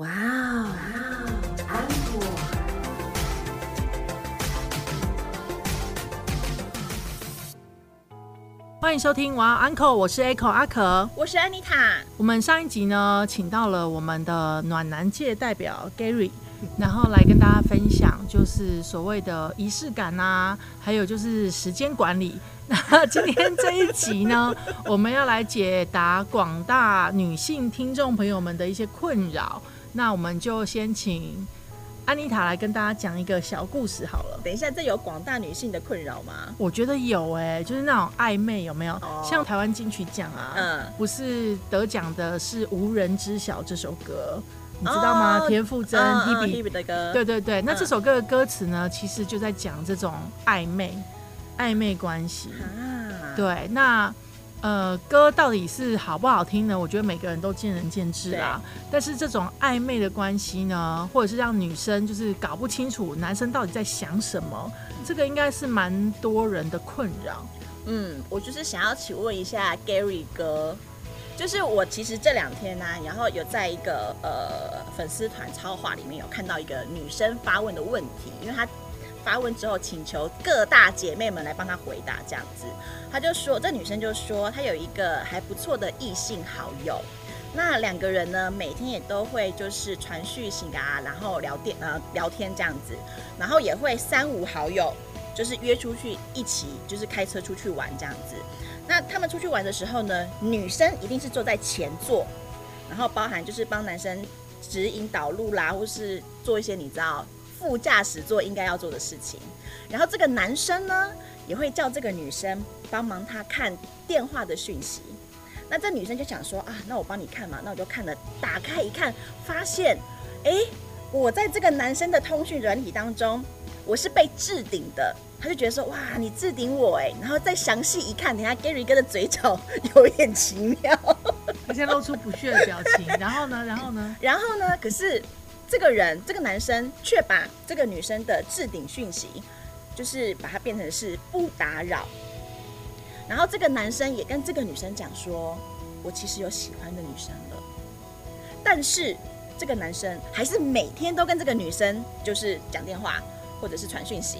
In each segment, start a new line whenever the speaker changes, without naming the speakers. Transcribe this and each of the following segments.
哇哦，安果。
欢迎收听《哇 Uncle》，我是 Echo 阿可。
我是安妮塔。
我们上一集呢，请到了我们的暖男界代表 Gary，然后来跟大家分享，就是所谓的仪式感啊，还有就是时间管理。那今天这一集呢，我们要来解答广大女性听众朋友们的一些困扰。那我们就先请安妮塔来跟大家讲一个小故事好了。
等一下，这有广大女性的困扰吗？
我觉得有哎、就是那种暧昧有没有？
哦
像台湾金曲奖啊，
嗯
不是得奖的是《无人知晓》这首歌，你知道吗？
哦
田馥甄、
嗯嗯 Hebe，Hebe 的歌，
对对对。那
嗯
这首歌的歌词呢，其实就在讲这种暧昧、暧昧关系。
啊，
对，那呃，歌到底是好不好听呢？我觉得每个人都见仁见智啦。但是这种暧昧的关系呢，或者是让女生就是搞不清楚男生到底在想什么，这个应该是蛮多人的困扰。
嗯，我就是想要请问一下 Gary 哥，就是我其实这两天呢、然后有在一个呃粉丝团超话里面有看到一个女生发问的问题，因为她发问之后请求各大姐妹们来帮她回答，这样子，她就说这女生就说她有一个还不错的异性好友。那两个人呢，每天也都会就是传讯息啊，然后聊天呃聊天这样子，然后也会三五好友就是约出去一起，就是开车出去玩这样子。那他们出去玩的时候呢，女生一定是坐在前座，然后包含就是帮男生指引导路啦，或是做一些你知道副驾驶座应该要做的事情。然后这个男生呢，也会叫这个女生帮忙他看电话的讯息。那这女生就想说啊，那我帮你看嘛，那我就看了，打开一看，发现，哎，我在这个男生的通讯软体当中，我是被置顶的。他就觉得说，哇，你置顶我哎，然后再详细一看，等下 Gary 哥的嘴角有一点奇妙。
他现在露出不屑的表情，然后呢，然后呢？
然后呢，可是这个人，这个男生却把这个女生的置顶讯息，就是把它变成是不打扰。然后这个男生也跟这个女生讲说，我其实有喜欢的女生了，但是这个男生还是每天都跟这个女生就是讲电话或者是传讯息，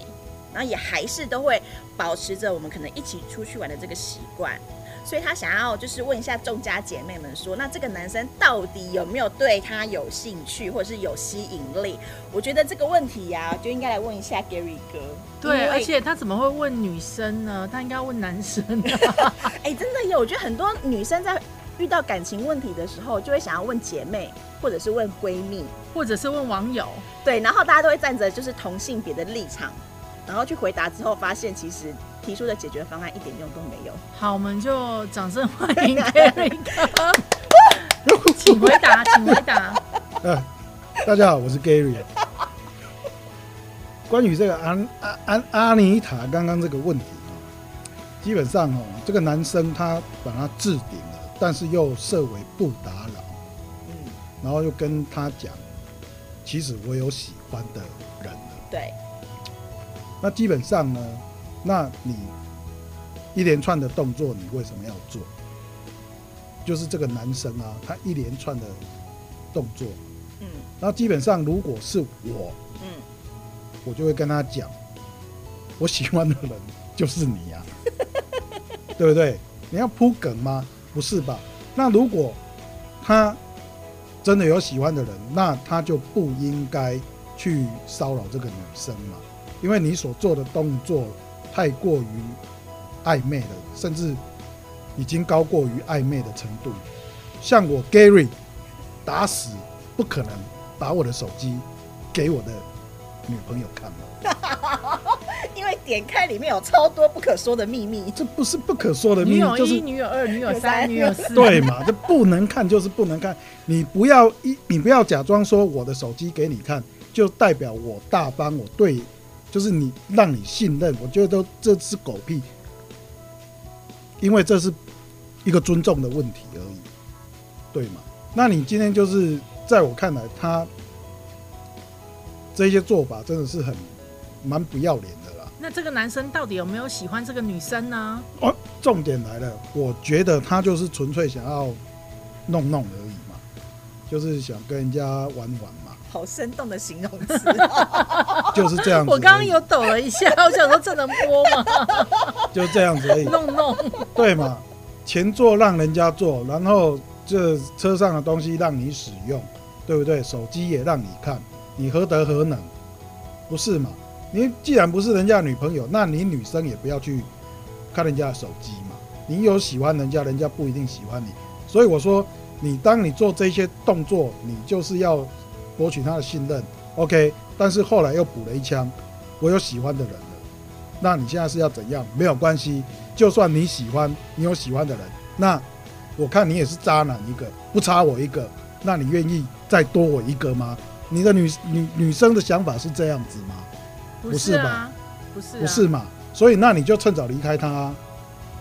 然后也还是都会保持着我们可能一起出去玩的这个习惯。所以他想要就是问一下众家姐妹们说，那这个男生到底有没有对他有兴趣，或者是有吸引力？我觉得这个问题呀、就应该来问一下 Gary 哥。
对，而且他怎么会问女生呢？他应该要问男生啊。
哎、真的有，我觉得很多女生在遇到感情问题的时候，就会想要问姐妹，或者是问闺蜜，
或者是问网友。
对，然后大家都会站着就是同性别的立场，然后去回答之后，发现其实提出的解决方案一点用都没有。
好，我们就掌声欢迎 Gary 哥，请回答，请回答。
呃，大家好，我是 Gary。关于这个安安安阿妮塔刚刚这个问题哦，基本上哦，这个男生他把他置顶了，但是又设为不打扰，
嗯，
然后又跟他讲，其实我有喜欢的人了。
对，
那基本上呢，那你一连串的动作，你为什么要做？就是这个男生啊，他一连串的动作，
嗯
那基本上如果是我，
嗯，
我就会跟他讲，我喜欢的人就是你呀、对不对？你要铺梗吗？不是吧？那如果他真的有喜欢的人，那他就不应该去骚扰这个女生嘛，因为你所做的动作太过于暧昧了，甚至已经高过于暧昧的程度。像我 Gary，打死不可能把我的手机给我的女朋友看嘛，
因为点开里面有超多不可说的秘密。
这不是不可说的秘密，
女友一、
就是
女友二、女友
女友三
三、女友四。
对嘛？这不能看 就是不能看，你不要一你不要假装说我的手机给你看，就代表我大方，我对，就是你让你信任，我觉得都这是狗屁，因为这是一个尊重的问题而已，对吗？那你今天就是在我看来，他这些做法真的是很蛮不要脸的啦。
那这个男生到底有没有喜欢这个女生呢？
哦，重点来了，我觉得他就是纯粹想要弄弄而已嘛，就是想跟人家玩玩嘛，
好生动的形容词哦，
就是这样子。
我刚刚有抖了一下，我想说这能播吗？
就是这样子而已，
弄弄，
对嘛？前座让人家坐，然后这车上的东西让你使用，对不对？手机也让你看，你何德何能？不是嘛？你既然不是人家女朋友，那你女生也不要去看人家的手机嘛。你有喜欢人家，人家不一定喜欢你。所以我说，你当你做这些动作，你就是要博取他的信任，OK。但是后来又补了一枪，我有喜欢的人了，那你现在是要怎样？没有关系，就算你喜欢，你有喜欢的人，那我看你也是渣男一个，不差我一个，那你愿意再多我一个吗？你的女女女生的想法是这样子吗？
不
不是吧
不是、啊，
不是嘛？所以那你就趁早离开他、啊，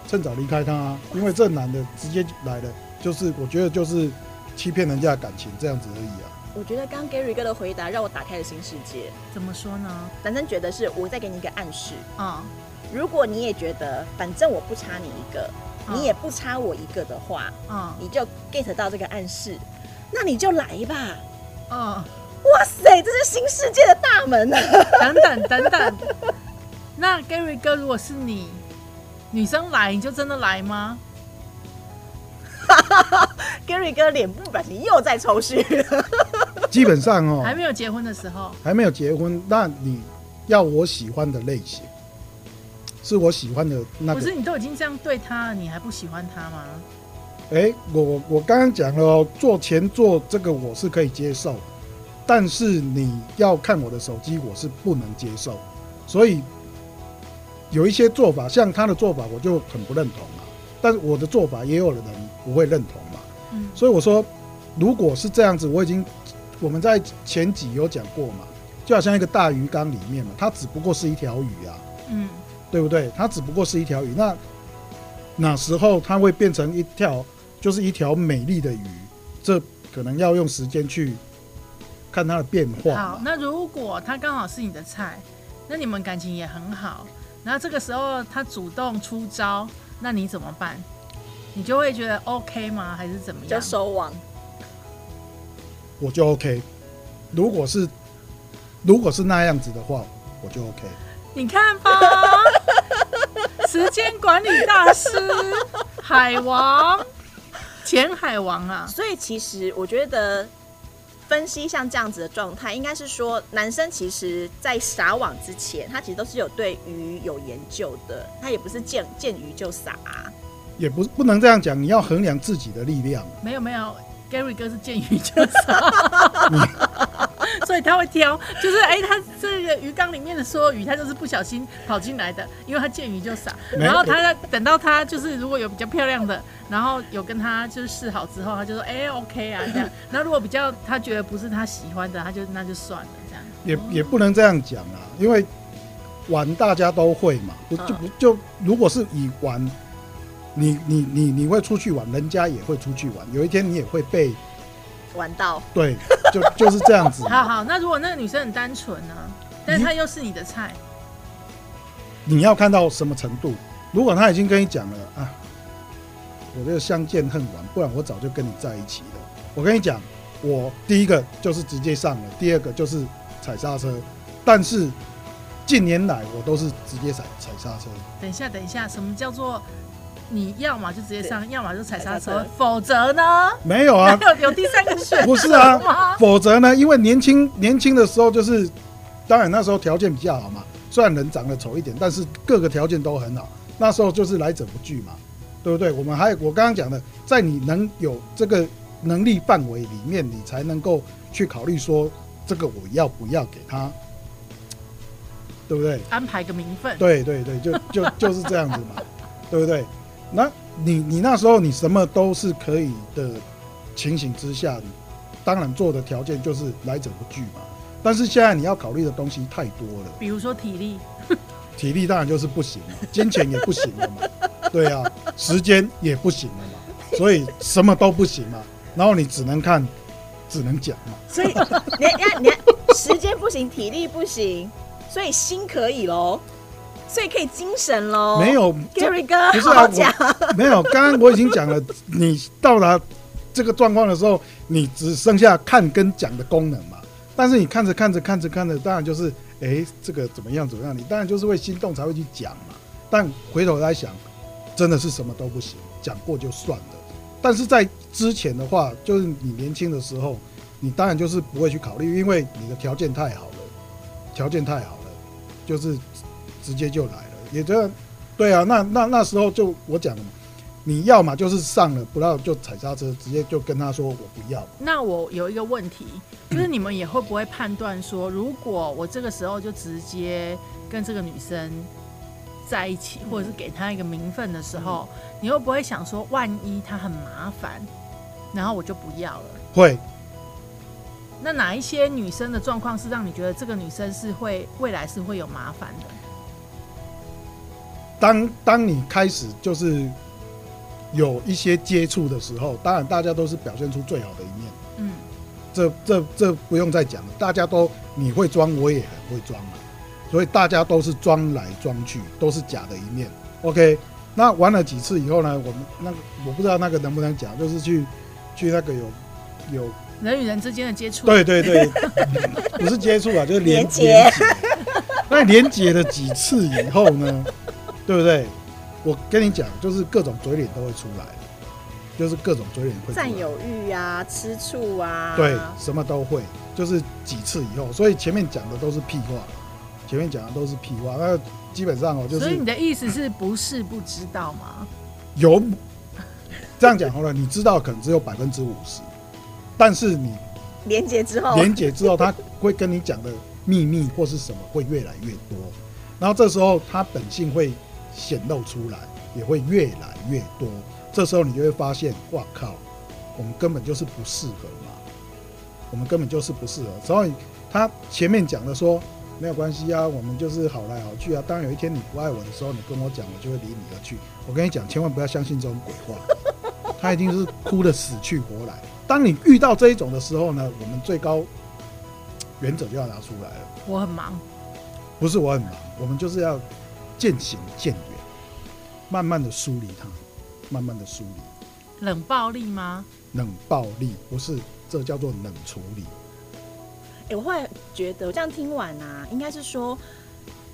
趁早离开他、啊，因为这男的直接来了，就是我觉得就是欺骗人家的感情这样子而已啊。
我觉得刚 Gary 哥的回答让我打开了新世界。
怎么说呢？
男生觉得是我再给你一个暗示，
啊、
如果你也觉得反正我不差你一个，
嗯
你也不差我一个的话，
嗯
你就 get 到这个暗示，那你就来吧。
嗯，
哇塞，这是新世界的大门啊！
等等等等，那 Gary 哥如果是你，女生来你就真的来吗？
Gary 哥脸部表情又在抽搐了。
基本上哦，
还没有结婚的时候，
还没有结婚，那你要我喜欢的类型，是我喜欢的那个
不是。你都已经这样对他了，你还不喜欢他吗？
哎、我我刚刚讲了哦，做前做这个我是可以接受，但是你要看我的手机，我是不能接受。所以有一些做法，像他的做法，我就很不认同嘛。但是我的做法，也有人不会认同嘛。
嗯
所以我说，如果是这样子，我已经我们在前几有讲过嘛，就好像一个大鱼缸里面嘛，它只不过是一条鱼啊，
嗯，
对不对？它只不过是一条鱼，那哪时候它会变成一条，就是一条美丽的鱼？这可能要用时间去看它的变化
好，那如果它刚好是你的菜，那你们感情也很好，然后这个时候他主动出招，那你怎么办？你就会觉得 OK 吗？还是怎么样就？
收网。
我就 OK。如果是如果是那样子的话，我就 OK。
你看吧，时间管理大师，海王，前海王啊，
所以其实我觉得分析像这样子的状态，应该是说男生其实在撒网之前，他其实都是有对鱼有研究的，他也不是见见鱼就撒、
也不不能这样讲，你要衡量自己的力量。
没有没有，Gary 哥是见鱼就杀，所以他会挑，就是哎、他这个鱼缸里面的所有鱼，他就是不小心跑进来的，因为他见鱼就
傻。
然后他等到他就是如果有比较漂亮的，然后有跟他就是示好之后，他就说哎、OK 啊这样。那如果比较他觉得不是他喜欢的，他就那就算了这样。
也也不能这样讲啊，因为玩大家都会嘛，不就不就如果是以玩，你你你你会出去玩，人家也会出去玩，有一天你也会被
玩到
对，就就是这样子。
好好，那如果那个女生很单纯呢，但是她又是你的菜，
你要看到什么程度？如果她已经跟你讲了啊，我这个相见恨晚，不然我早就跟你在一起了。我跟你讲，我第一个就是直接上了，第二个就是踩刹车，但是近年来我都是直接踩踩刹车。
等一下，等一下，什么叫做你要么就直接上，要么就踩刹
车，
否则呢？
没有啊，
有有第三个选择
不是啊？否则呢，因为年轻年轻的时候就是，当然那时候条件比较好嘛，虽然人长得丑一点，但是各个条件都很好。那时候就是来者不拒嘛，对不对？我们还我刚刚讲的，在你能有这个能力范围里面，你才能够去考虑说这个我要不要给他，对不对？
安排个名分，
对对对，就就就是这样子嘛，对不对？那你你那时候你什么都是可以的情形之下，你当然做的条件就是来者不拒嘛。但是现在你要考虑的东西太多了，
比如说体力，
体力当然就是不行了，金钱也不行了嘛，对啊，时间也不行了嘛，所以什么都不行嘛。然后你只能看，只能讲嘛。
所以你看你看你看，时间不行，体力不行，所以心可以喽，所以可以精神喽。
没有这
，Gary 哥，
不是
讲。
没有，刚刚我已经讲了，你到达这个状况的时候，你只剩下看跟讲的功能嘛。但是你看着看着看着看着，当然就是，诶，这个怎么样怎么样，你当然就是会心动才会去讲嘛。但回头来想，真的是什么都不行，讲过就算了。但是在之前的话，就是你年轻的时候，你当然就是不会去考虑，因为你的条件太好了，条件太好了，就是直接就来了。也就，对啊，那那那时候就我讲你要嘛就是上了，不要就踩刹车，直接就跟他说我不要。
那我有一个问题，就是你们也会不会判断说，如果我这个时候就直接跟这个女生在一起，或者是给她一个名分的时候，你会不会想说，万一她很麻烦，然后我就不要了？
会，
那哪一些女生的状况是让你觉得这个女生是会未来是会有麻烦的？
当当你开始就是有一些接触的时候，当然大家都是表现出最好的一面，
嗯，
这这这不用再讲了，大家都你会装，我也很会装嘛，所以大家都是装来装去，都是假的一面。OK，那玩了几次以后呢，我们那个我不知道那个能不能讲，就是去去那个有有
人与人之间的接触，
对对对，不是接触啊，就是连
接。
那连接了几次以后呢，对不对？我跟你讲，就是各种嘴脸都会出来，就是各种嘴脸会
占有欲啊，吃醋啊，
对，什么都会，就是几次以后，所以前面讲的都是屁话，前面讲的都是屁话，那基本上哦，就是
所以你的意思是不是不知道吗？
有这样讲好了，你知道可能只有百分之五十，但是你
连接之后，
连结之后，他会跟你讲的秘密或是什么会越来越多，然后这时候他本性会显露出来，也会越来越多。这时候你就会发现，哇靠，我们根本就是不适合嘛，我们根本就是不适合。所以他前面讲的说没有关系啊，我们就是好来好去啊。当然有一天你不爱我的时候，你跟我讲，我就会离你而去。我跟你讲，千万不要相信这种鬼话，他一定是哭得死去活来。当你遇到这一种的时候呢，我们最高原则就要拿出来了。
我很忙，
不是我很忙，我们就是要渐行渐远，慢慢的疏离它，慢慢的疏离。
冷暴力吗？
冷暴力不是，这叫做冷处理。
哎、我后来觉得，我这样听完啊，应该是说，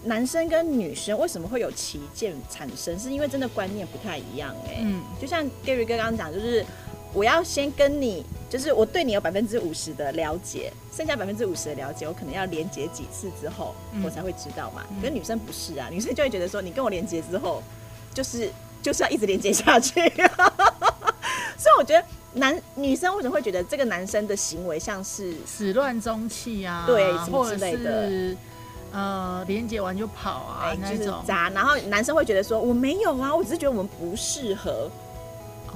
男生跟女生为什么会有旗舰产生，是因为真的观念不太一样、哎、
嗯，
就像 Gary 哥刚刚讲，就是我要先跟你，就是我对你有百分之五十的了解，剩下百分之五十的了解，我可能要连接几次之后，
嗯
我才会知道嘛。
嗯
可是女生不是啊，女生就会觉得说，你跟我连接之后，就是就是要一直连接下去。所以我觉得男女生为什么会觉得这个男生的行为像是
始乱终弃啊，
对什么之类的
是呃连接完就跑啊、
哎，就是
那种。
渣，然后男生会觉得说我没有啊，我只是觉得我们不适合。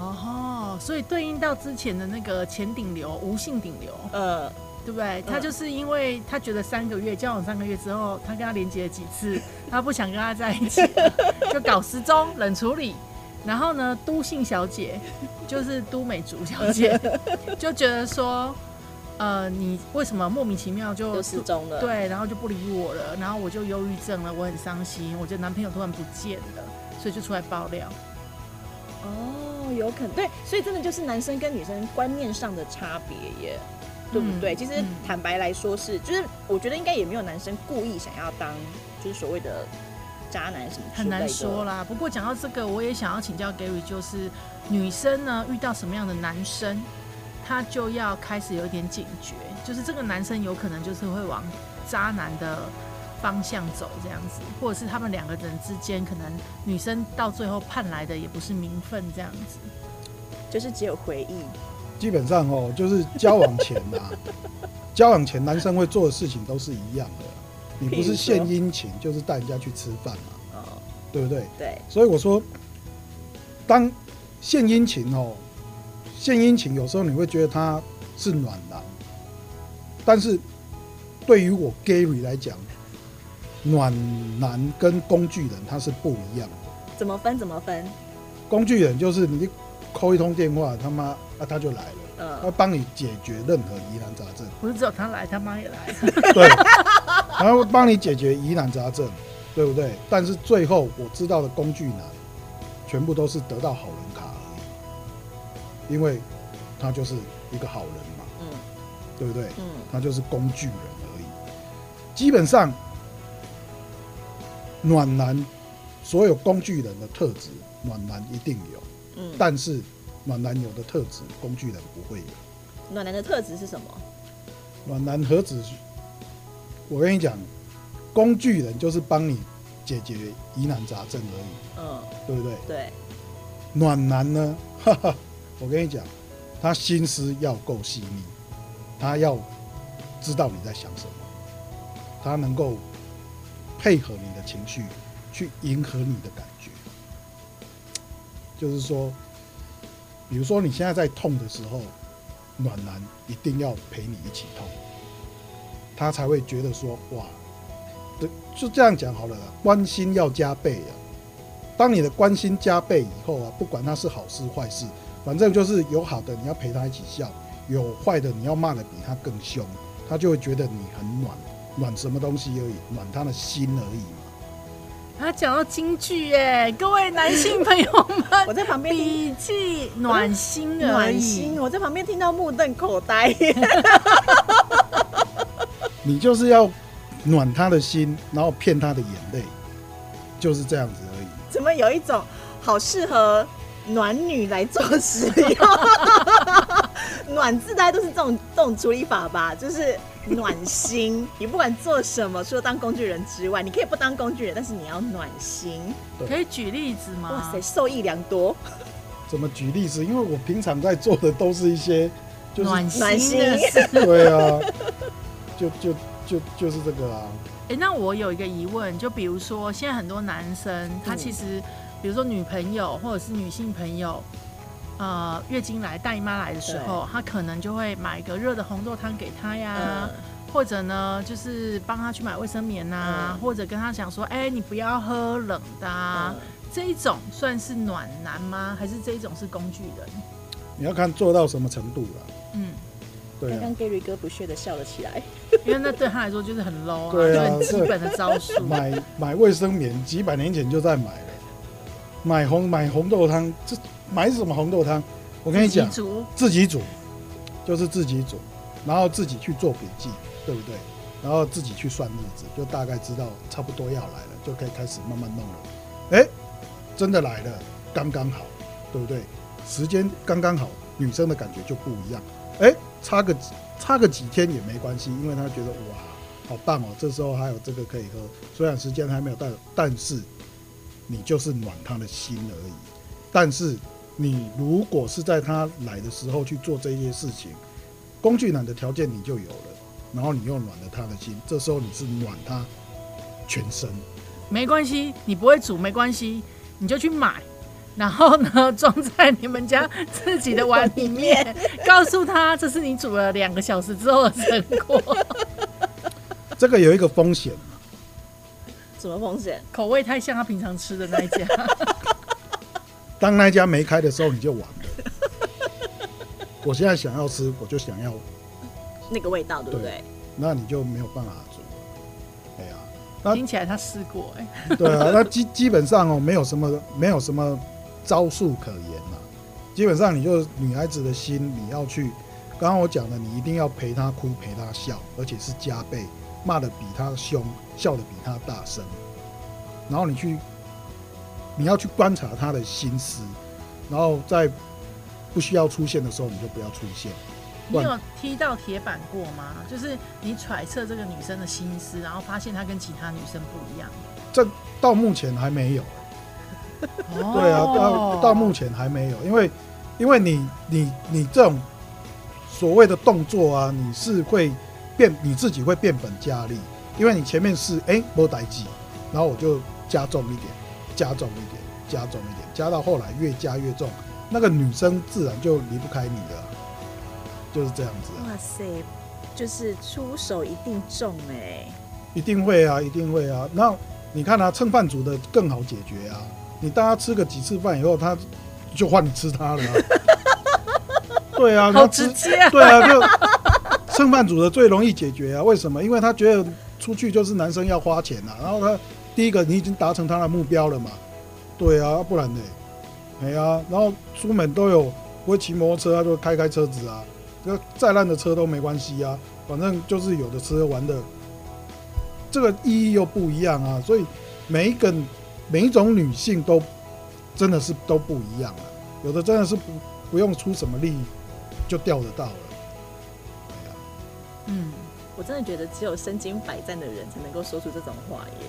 哦，所以对应到之前的那个前顶流、无性顶流，
呃，
对不对？他就是因为他觉得三个月交往三个月之后，他跟他连接了几次，他不想跟他在一起了，就搞失踪、冷处理。然后呢，都姓小姐就是都美竹小姐，就觉得说，呃，你为什么莫名其妙就
就失踪了。，
对，然后就不理我了，然后我就忧郁症了，我很伤心，我觉得男朋友突然不见了，所以就出来爆料。
哦，有可能对，所以真的就是男生跟女生观念上的差别耶，对不对？
嗯
其实
嗯
坦白来说是，就是我觉得应该也没有男生故意想要当就是所谓的渣男什么之
很难说啦。不过讲到这个，我也想要请教 Gary，就是女生呢遇到什么样的男生，她就要开始有一点警觉，就是这个男生有可能就是会往渣男的方向走这样子，或者是他们两个人之间，可能女生到最后盼来的也不是名分这样子。
就是只有回忆。
基本上哦，就是交往前啊，交往前男生会做的事情都是一样的。你不是献殷勤，就是带人家去吃饭嘛，
哦，
对不对？
对，
所以我说，当献殷勤哦，献殷勤有时候你会觉得他是暖男，但是对于我 Gary 来讲，暖男跟工具人他是不一样的。
怎么分？怎么分？
工具人就是你扣一通电话，他妈啊他就来了，他
嗯，
帮你解决任何疑难杂症，
不是只有他来，他妈也来。
对，然后帮你解决疑难杂症，对不对？但是最后我知道的工具男，全部都是得到好人卡而已，因为他就是一个好人嘛，
嗯
对不对？
嗯
他就是工具人而已。基本上，暖男所有工具人的特质，暖男一定有，
嗯，
但是暖男有的特质，工具人不会有。
暖男的特质是什么？
暖男何止？我跟你讲，工具人就是帮你解决疑难杂症而已，
嗯，
对不对？
对，
暖男呢，哈哈，我跟你讲，他心思要够细腻，他要知道你在想什么，他能够配合你的情绪，去迎合你的感觉。就是说，比如说你现在在痛的时候，暖男一定要陪你一起痛，他才会觉得说，哇，对，就这样讲好了啦，关心要加倍啊。当你的关心加倍以后啊，不管他是好事坏事，反正就是有好的你要陪他一起笑，有坏的你要骂的比他更凶，他就会觉得你很暖，暖什么东西而已，暖他的心而已嘛。
他讲到京剧哎，各位男性朋友们，
我在旁边听
笔记暖心而已
暖心，。我在旁边听到目瞪口呆。
你就是要暖他的心，然后骗他的眼泪，就是这样子而已。
怎么有一种好适合暖女来做使用？暖字大家都是这种这种处理法吧，就是暖心。你不管做什么，除了当工具人之外，你可以不当工具人，但是你要暖心。
可以举例子吗？
哇塞，受益良多。
怎么举例子？因为我平常在做的都是一些，就是
暖
暖
心的事。
对啊，就就就就是这个啊。
哎、那我有一个疑问，就比如说现在很多男生，他
嗯
其实，比如说女朋友或者是女性朋友，呃，月经来、大姨妈来的时候，他可能就会买个热的红豆汤给她呀，
嗯
或者呢，就是帮他去买卫生棉呐、
嗯
或者跟他讲说，哎、你不要喝冷的、啊，
嗯
这一种算是暖男吗？还是这一种是工具人？
你要看做到什么程度了。
嗯，
对啊
刚刚，Gary 哥不屑的笑了起来。
因为那对他来说就是很 low 啊，
对啊
就很基本的招数。
买买卫生棉几百年前就在买了，买红买红豆汤，这买什么红豆汤？我跟你讲
自己，煮
就是自己煮，然后自己去做笔记，对不对？然后自己去算日子，就大概知道差不多要来了，就可以开始慢慢弄了。哎，真的来了，刚刚好，对不对？时间刚刚好，女生的感觉就不一样。哎，差个几差个几天也没关系，因为她觉得哇，好棒哦，这时候还有这个可以喝，虽然时间还没有到，但是你就是暖她的心而已。但是你如果是在他来的时候去做这些事情，工具暖的条件你就有了，然后你又暖了他的心，这时候你是暖他全身。
没关系，你不会煮没关系，你就去买，然后呢装在你们家自己的碗里面，告诉他这是你煮了两个小时之后的成果，
这个有一个风险，
什么风险？
口味太像他平常吃的那一家。
当那家没开的时候，你就完了。我现在想要吃，我就想要，
那个味道对不
对
对？
那你就没有办法煮。哎呀、那
听起来他试过哎、
对啊，那基基本上哦，没有什么没有什么招数可言呐、基本上你就女孩子的心，你要去，刚刚我讲的，你一定要陪她哭，陪她笑，而且是加倍，骂的比她凶，笑的比她大声，然后你去，你要去观察她的心思，然后在不需要出现的时候，你就不要出现。
你有踢到铁板过吗？就是你揣测这个女生的心思，然后发现她跟其他女生不一样。
这到目前还没有。
哦
对啊，到到目前还没有，因为因为你你你这种所谓的动作啊，你是会变你自己会变本加厉，因为你前面是哎没代记，然后我就加重一点，加重一点，加重一点，加到后来越加越重，那个女生自然就离不开你了，就是这样子啊，
哇塞，就是出手一定重哎、
一定会啊，一定会啊。那你看啊，蹭饭煮的更好解决啊，你大家吃个几次饭以后，他就换你吃他了、啊。对啊，然
好直接啊！
对啊，就蹭饭煮的最容易解决啊。为什么？因为他觉得出去就是男生要花钱啊，然后他第一个你已经达成他的目标了嘛，对啊，不然呢？哎呀、然后出门都有不会骑摩托车，他就开开车子啊，就再烂的车都没关系啊，反正就是有的吃喝玩的，这个意义又不一样啊，所以每一个每一种女性都真的是都不一样啊，有的真的是不不用出什么力就钓得到了，对啊，
嗯，
我真的觉得只有身经百战的人才能够说出这种话耶，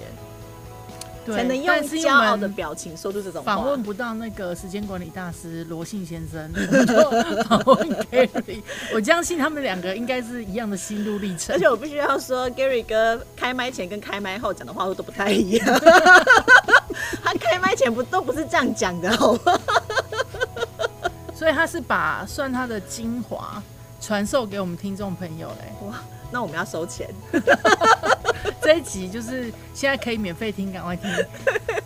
才能用骄傲的表情说出这种话。
访问不到那个时间管理大师罗信先生，我们就访问 Gary。我相信他们两个应该是一样的心路历程
而。且我必须要说，Gary 哥开麦前跟开麦后讲的话都不太一样。他开麦前不都不是这样讲的，好吗？
所以他是把算他的精华传授给我们听众朋友嘞。
哇，那我们要收钱。
这一集就是现在可以免费听，赶快听，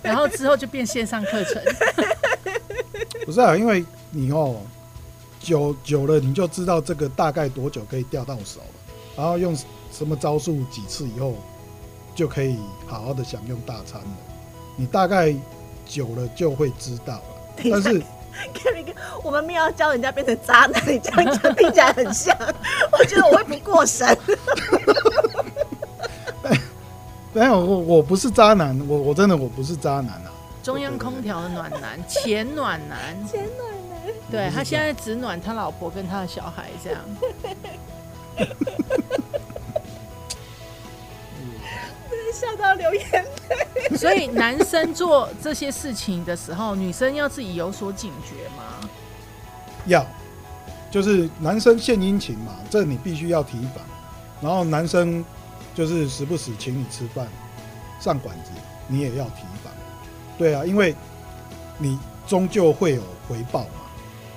然后之后就变线上课程。
不是啊，因为你哦久久了，你就知道这个大概多久可以钓到手，然后用什么招数几次以后，就可以好好的享用大餐了。你大概久了就会知道了。但是
Gary 哥，我们没有要教人家变成渣男，你这样讲听起来很像。我觉得我会不过神。
没有我我不是渣男，我我真的我不是渣男啊。
中央空调的暖男，前暖男，
前暖男，
对他现在只暖他老婆跟他的小孩这样。
笑到流眼泪。
所以男生做这些事情的时候，女生要自己有所警觉吗？
要，就是男生献殷勤嘛，这你必须要提防。然后男生就是时不时请你吃饭、上馆子，你也要提防。对啊，因为你终究会有回报嘛。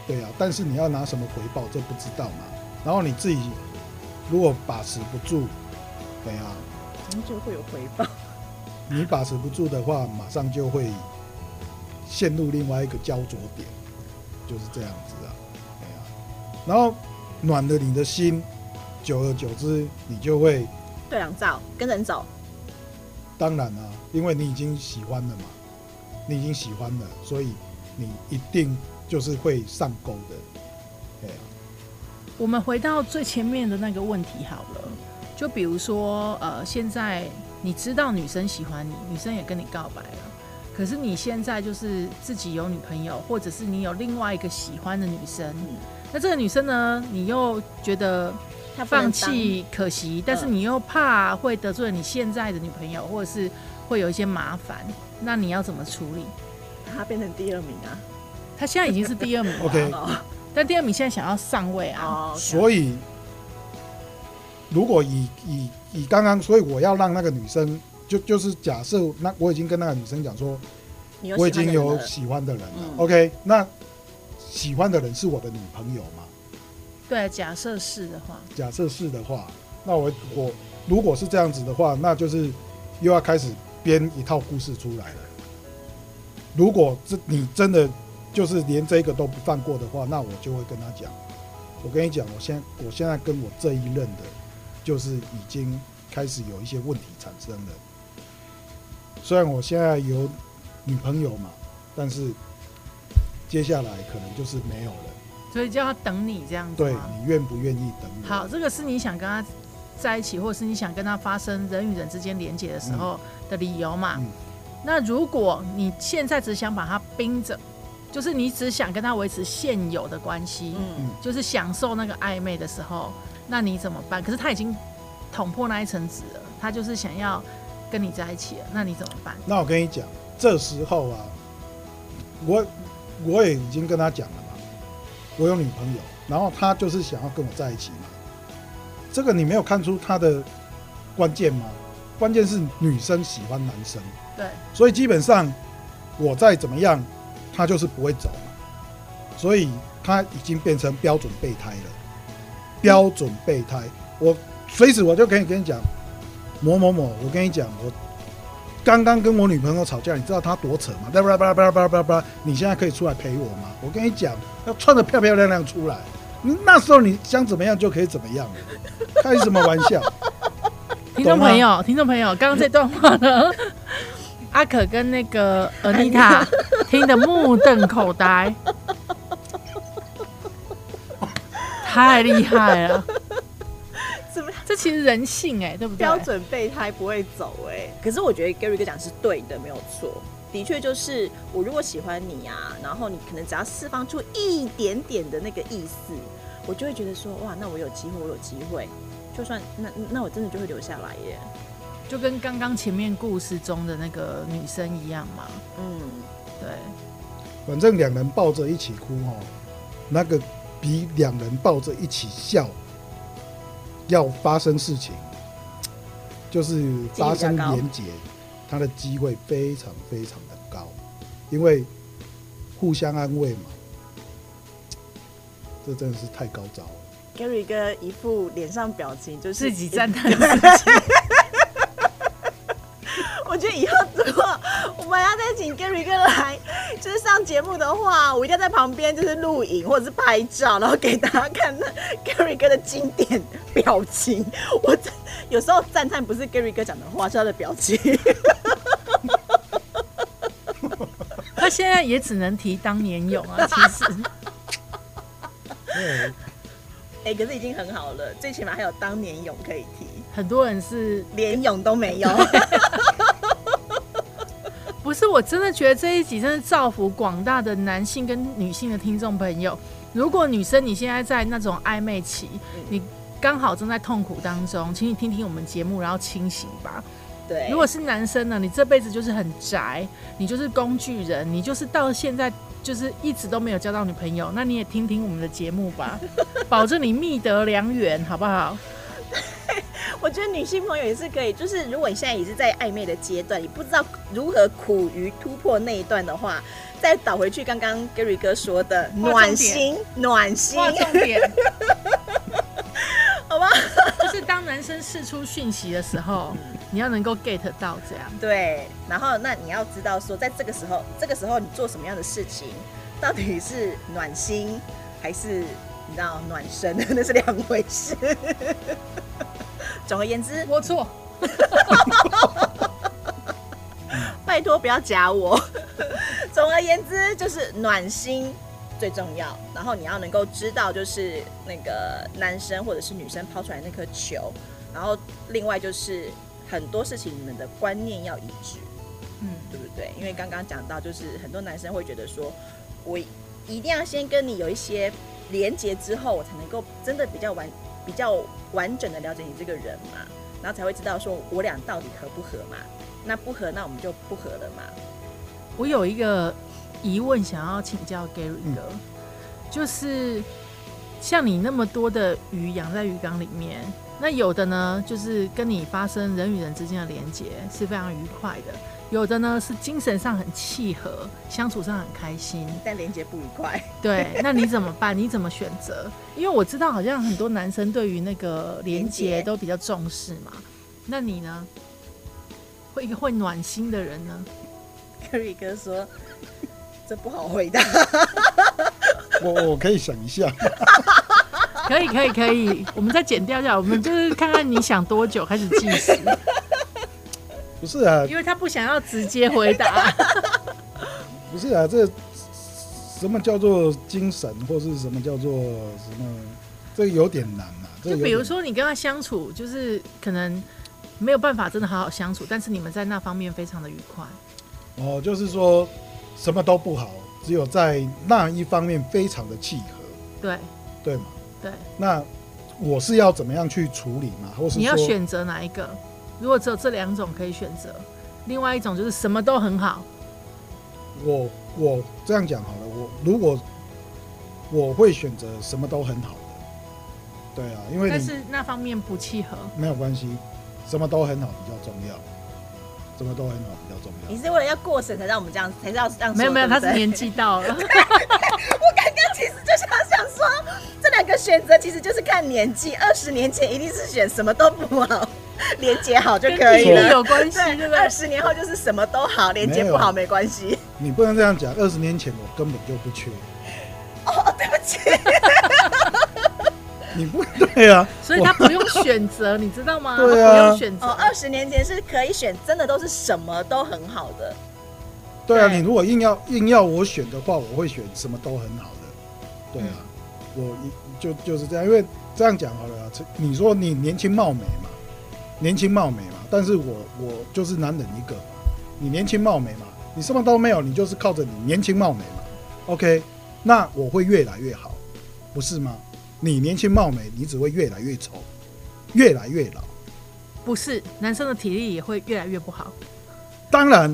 对啊，但是你要拿什么回报，这不知道嘛。然后你自己如果把持不住，对啊，
终究会有回报。
你把持不住的话，马上就会陷入另外一个焦灼点，就是这样子啊，对啊。然后暖了你的心，久而久之，你就会，
对两照，跟人走。
当然啊，因为你已经喜欢了嘛，你已经喜欢了，所以你一定就是会上钩的，对啊。
我们回到最前面的那个问题好了，就比如说，呃，现在你知道女生喜欢你，女生也跟你告白了，可是你现在就是自己有女朋友，或者是你有另外一个喜欢的女生，那这个女生呢，你又觉得
他
放弃可惜，但是你又怕会得罪你现在的女朋友，或者是会有一些麻烦，那你要怎么处理？
当他变成第二名啊。
他现在已经是第二名了。
OK
哦。
但第二名现在想要上位啊，
哦，
所以，如果以以以刚刚，所以我要让那个女生，就就是假设那我已经跟那个女生讲说，我已经有
喜欢的人了。
喜欢的人了。
嗯。
OK，那喜欢的人是我的女朋友嘛？
对，假设是的话，
假设是的话，那我我如果是这样子的话，那就是又要开始编一套故事出来了。如果这你真的就是连这个都不放过的话，那我就会跟他讲，我跟你讲，我现我现在跟我这一任的，就是已经开始有一些问题产生了。虽然我现在有女朋友嘛，但是接下来可能就是没有了。
所以就要等你这样子
对？你愿不愿意等我？
好，这个是你想跟他在一起，或者是你想跟他发生人与人之间连接的时候的理由嘛？
嗯
那如果你现在只想把他冰着，就是你只想跟他维持现有的关系，
嗯，
就是享受那个暧昧的时候，那你怎么办？可是他已经捅破那一层纸了，他就是想要跟你在一起了，那你怎么办？
那我跟你讲，这时候啊，我我也已经跟他讲了嘛，我有女朋友，然后他就是想要跟我在一起嘛。这个你没有看出他的关键吗？关键是女生喜欢男生，
对，
所以基本上我再怎么样，他就是不会走嘛。所以他已经变成标准备胎了，标准备胎。我随时我就可以跟你讲，某某某，我跟你讲，我刚刚跟我女朋友吵架，你知道她多扯吗？叭叭叭叭叭叭叭，你现在可以出来陪我吗？我跟你讲，要穿的漂漂亮亮出来。你那时候你想怎么样就可以怎么样了，开什么玩笑？
听众朋友，听众朋友，刚刚这段话呢，阿可跟那个 Anita 听得目瞪口呆。太厉害了，其实人性哎、对不对？
标准备胎不会走哎、可是我觉得 Gary 哥讲是对的，没有错。的确就是我如果喜欢你啊，然后你可能只要释放出一点点的那个意思，我就会觉得说哇，那我有机会，我有机会。就算那那我真的就会留下来耶。
就跟刚刚前面故事中的那个女生一样嘛。
嗯，
对，
反正两人抱着一起哭哦，那个比两人抱着一起笑要发生事情，就是发生连结，它的机会非常非常的高，因为互相安慰嘛，这真的是太高招了。
Gary 哥一副脸上表情就是
自己赞叹自己。
我觉得以后如果我们要再请 Gary 哥来，就是上节目的话，我一定要在旁边就是录影或者是拍照，然后给大家看那 Gary 哥的经典表情。我真有时候赞叹不是 Gary 哥讲的话，是他的表情。
他现在也只能提当年勇啊，其实
对，
哎、可是已经很好了，最起码还有当年勇可以提，
很多人是
连勇都没有。
不是？我真的觉得这一集真的造福广大的男性跟女性的听众朋友。如果女生你现在在那种暧昧期，你刚好正在痛苦当中，请你听听我们节目，然后清醒吧。
对，
如果是男生呢，你这辈子就是很宅，你就是工具人，你就是到现在就是一直都没有交到女朋友，那你也听听我们的节目吧，保证你觅得良缘，好不好？
我觉得女性朋友也是可以，就是如果你现在也是在暧昧的阶段，你不知道如何苦于突破那一段的话，再倒回去刚刚 Gary 哥说的暖心，暖心，
重点，
好吧？
就是当男生释出讯息的时候，你要能够 get 到这样。
对，然后那你要知道说，在这个时候，这个时候你做什么样的事情，到底是暖心还是你知道暖身，那是两回事。总而言之，
我错，
拜托不要夹我。总而言之，就是暖心最重要，然后你要能够知道，就是那个男生或者是女生抛出来那颗球，然后另外就是很多事情你们的观念要一致，
嗯，
对不对？因为刚刚讲到，就是很多男生会觉得说，我一定要先跟你有一些连接之后，我才能够真的比较完比较完整的了解你这个人嘛，然后才会知道说我俩到底合不合嘛。那不合，那我们就不合了嘛。
我有一个疑问想要请教 Gary 哥，就是像你那么多的鱼养在鱼缸里面，那有的呢就是跟你发生人与人之间的连接是非常愉快的，有的呢是精神上很契合，相处上很开心。
但连接不愉快，
对，那你怎么办？你怎么选择？因为我知道好像很多男生对于那个连
连
接都比较重视嘛。那你呢？会一个会暖心的人呢？
克瑞哥说这不好回答。
我我可以想一下，
可以，可以，可以，我们再剪掉一下，我们就是看看你想多久开始计时，
不是啊，
因为他不想要直接回答。
不是啊，这什么叫做精神，或是什么叫做什么，这个有点难啊。
就比如说你跟他相处，就是可能没有办法真的好好相处，但是你们在那方面非常的愉快。
哦，就是说什么都不好，只有在那一方面非常的契合，
对
对嘛？
对，
那我是要怎么样去处理嘛？或是
你要选择哪一个？如果只有这两种可以选择，另外一种就是什么都很好。
我我这样讲好了，我如果我会选择什么都很好的，对啊，因为
但是那方面不契合。
没有关系，什么都很好比较重要，什么都很好比较重要你。
是为了要过审才让我们这样，才是要这样说
没有没有，他是年纪到了。
我刚刚其实就想想说，这两个选择其实就是看年纪。二十年前一定是选什么都不好，连接好就可以了。
有关系，对
对，
不对
二？十年后就是什么都好，连接不好没关系。
你不能这样讲，二十年前我根本就不缺，
哦，对不起，
你不对啊，
所以他不用选择，你知道吗？
对啊
他不用选择。
哦，二十年前是可以选，真的都是什么都很好的。
对啊，
对
你如果硬要硬要我选的话，我会选什么都很好的，对啊，我一就就是这样，因为这样讲好了啊，你说你年轻貌美嘛，年轻貌美嘛，但是我我就是男人一个嘛，你年轻貌美嘛，你什么都没有，你就是靠着你年轻貌美嘛，OK，那我会越来越好，不是吗？你年轻貌美，你只会越来越丑，越来越老。
不是，男生的体力也会越来越不好。
当然，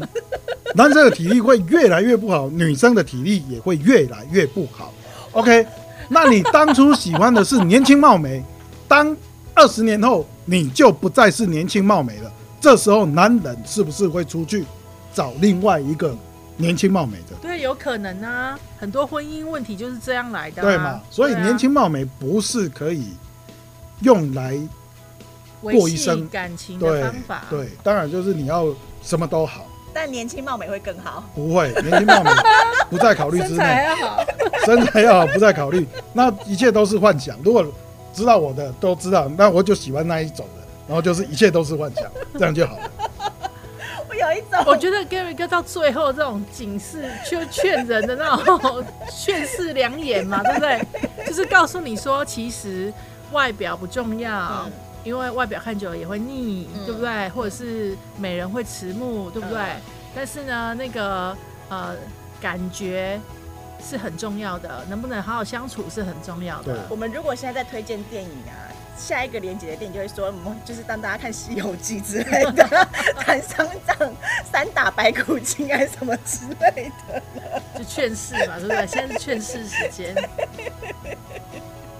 男生的体力会越来越不好，女生的体力也会越来越不好。OK，那你当初喜欢的是年轻貌美，当二十年后你就不再是年轻貌美了，这时候男人是不是会出去找另外一个年轻貌美的？
对，有可能啊，很多婚姻问题就是这样来的、啊，
对嘛？所以年轻貌美不是可以用来过一生
感情的
对
方法，
对，当然就是你要什么都好，
但年轻貌美会更好。
不会年轻貌美不在考虑之内
身材。要好。
身材要好不再考虑，那一切都是幻想。如果知道我的都知道，那我就喜欢那一种的，然后就是一切都是幻想，这样就好了。
我有一种，
我觉得 Gary 哥到最后这种警示、就劝人的那种劝世良言嘛，对不对？就是告诉你说，其实外表不重要，
嗯
因为外表看久了也会腻，
嗯
对不对？或者是美人会迟暮，对不对？
嗯
但是呢，那个呃感觉是很重要的，能不能好好相处是很重要的。
我们如果现在在推荐电影啊，下一个连接的电影就会说，我们就是当大家看《西游记》之类的，谈商长三打白骨精还是什么之类的。
就劝世嘛，是不是？现在是劝世时间。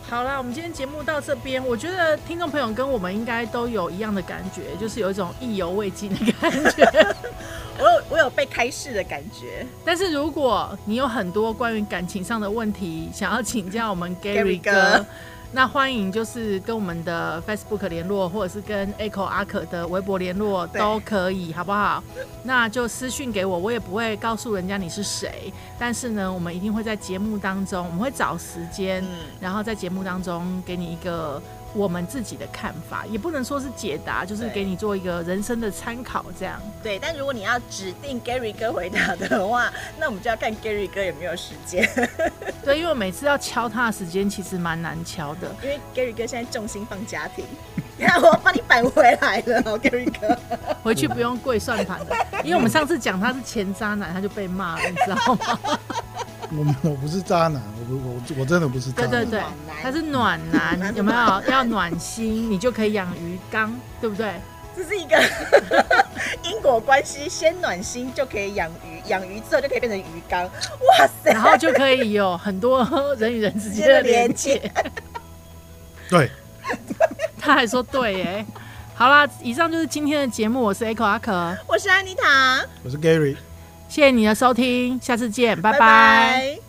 好啦，我们今天节目到这边，我觉得听众朋友跟我们应该都有一样的感觉，就是有一种意犹未尽的感觉。
我有我有被开示的感觉。
但是如果你有很多关于感情上的问题想要请教我们
Gary 哥，
那欢迎就是跟我们的 Facebook 联络，或者是跟 Echo 阿可的微博联络都可以，好不好？那就私讯给我，我也不会告诉人家你是谁，但是呢，我们一定会在节目当中，我们会找时间，
嗯，
然后在节目当中给你一个我们自己的看法，也不能说是解答，就是给你做一个人生的参考，这样。
对。但如果你要指定 Gary 哥回答的话，那我们就要看 Gary 哥有没有时间，
对，因为我每次要敲他的时间其实蛮难敲的。
因为 Gary 哥现在重心放家庭。你看，我帮你扳回来了哦，Gary 哥。
回去不用跪算盘了，因为我们上次讲他是前渣男，他就被骂了，你知道吗？
我我不是渣男，我不我我真的不是渣男。
对他是暖男，有没有？要暖心，你就可以养鱼缸，对不对？
这是一个 因果关系，先暖心就可以养鱼，养鱼之后就可以变成鱼缸。哇塞！
然后就可以有很多人与人之间的连接。
对，
他还说对耶。好啦，以上就是今天的节目，我是 Echo 阿可，
我是安妮塔，
我是 Gary。
谢谢你的收听，下次见，拜
拜
拜
拜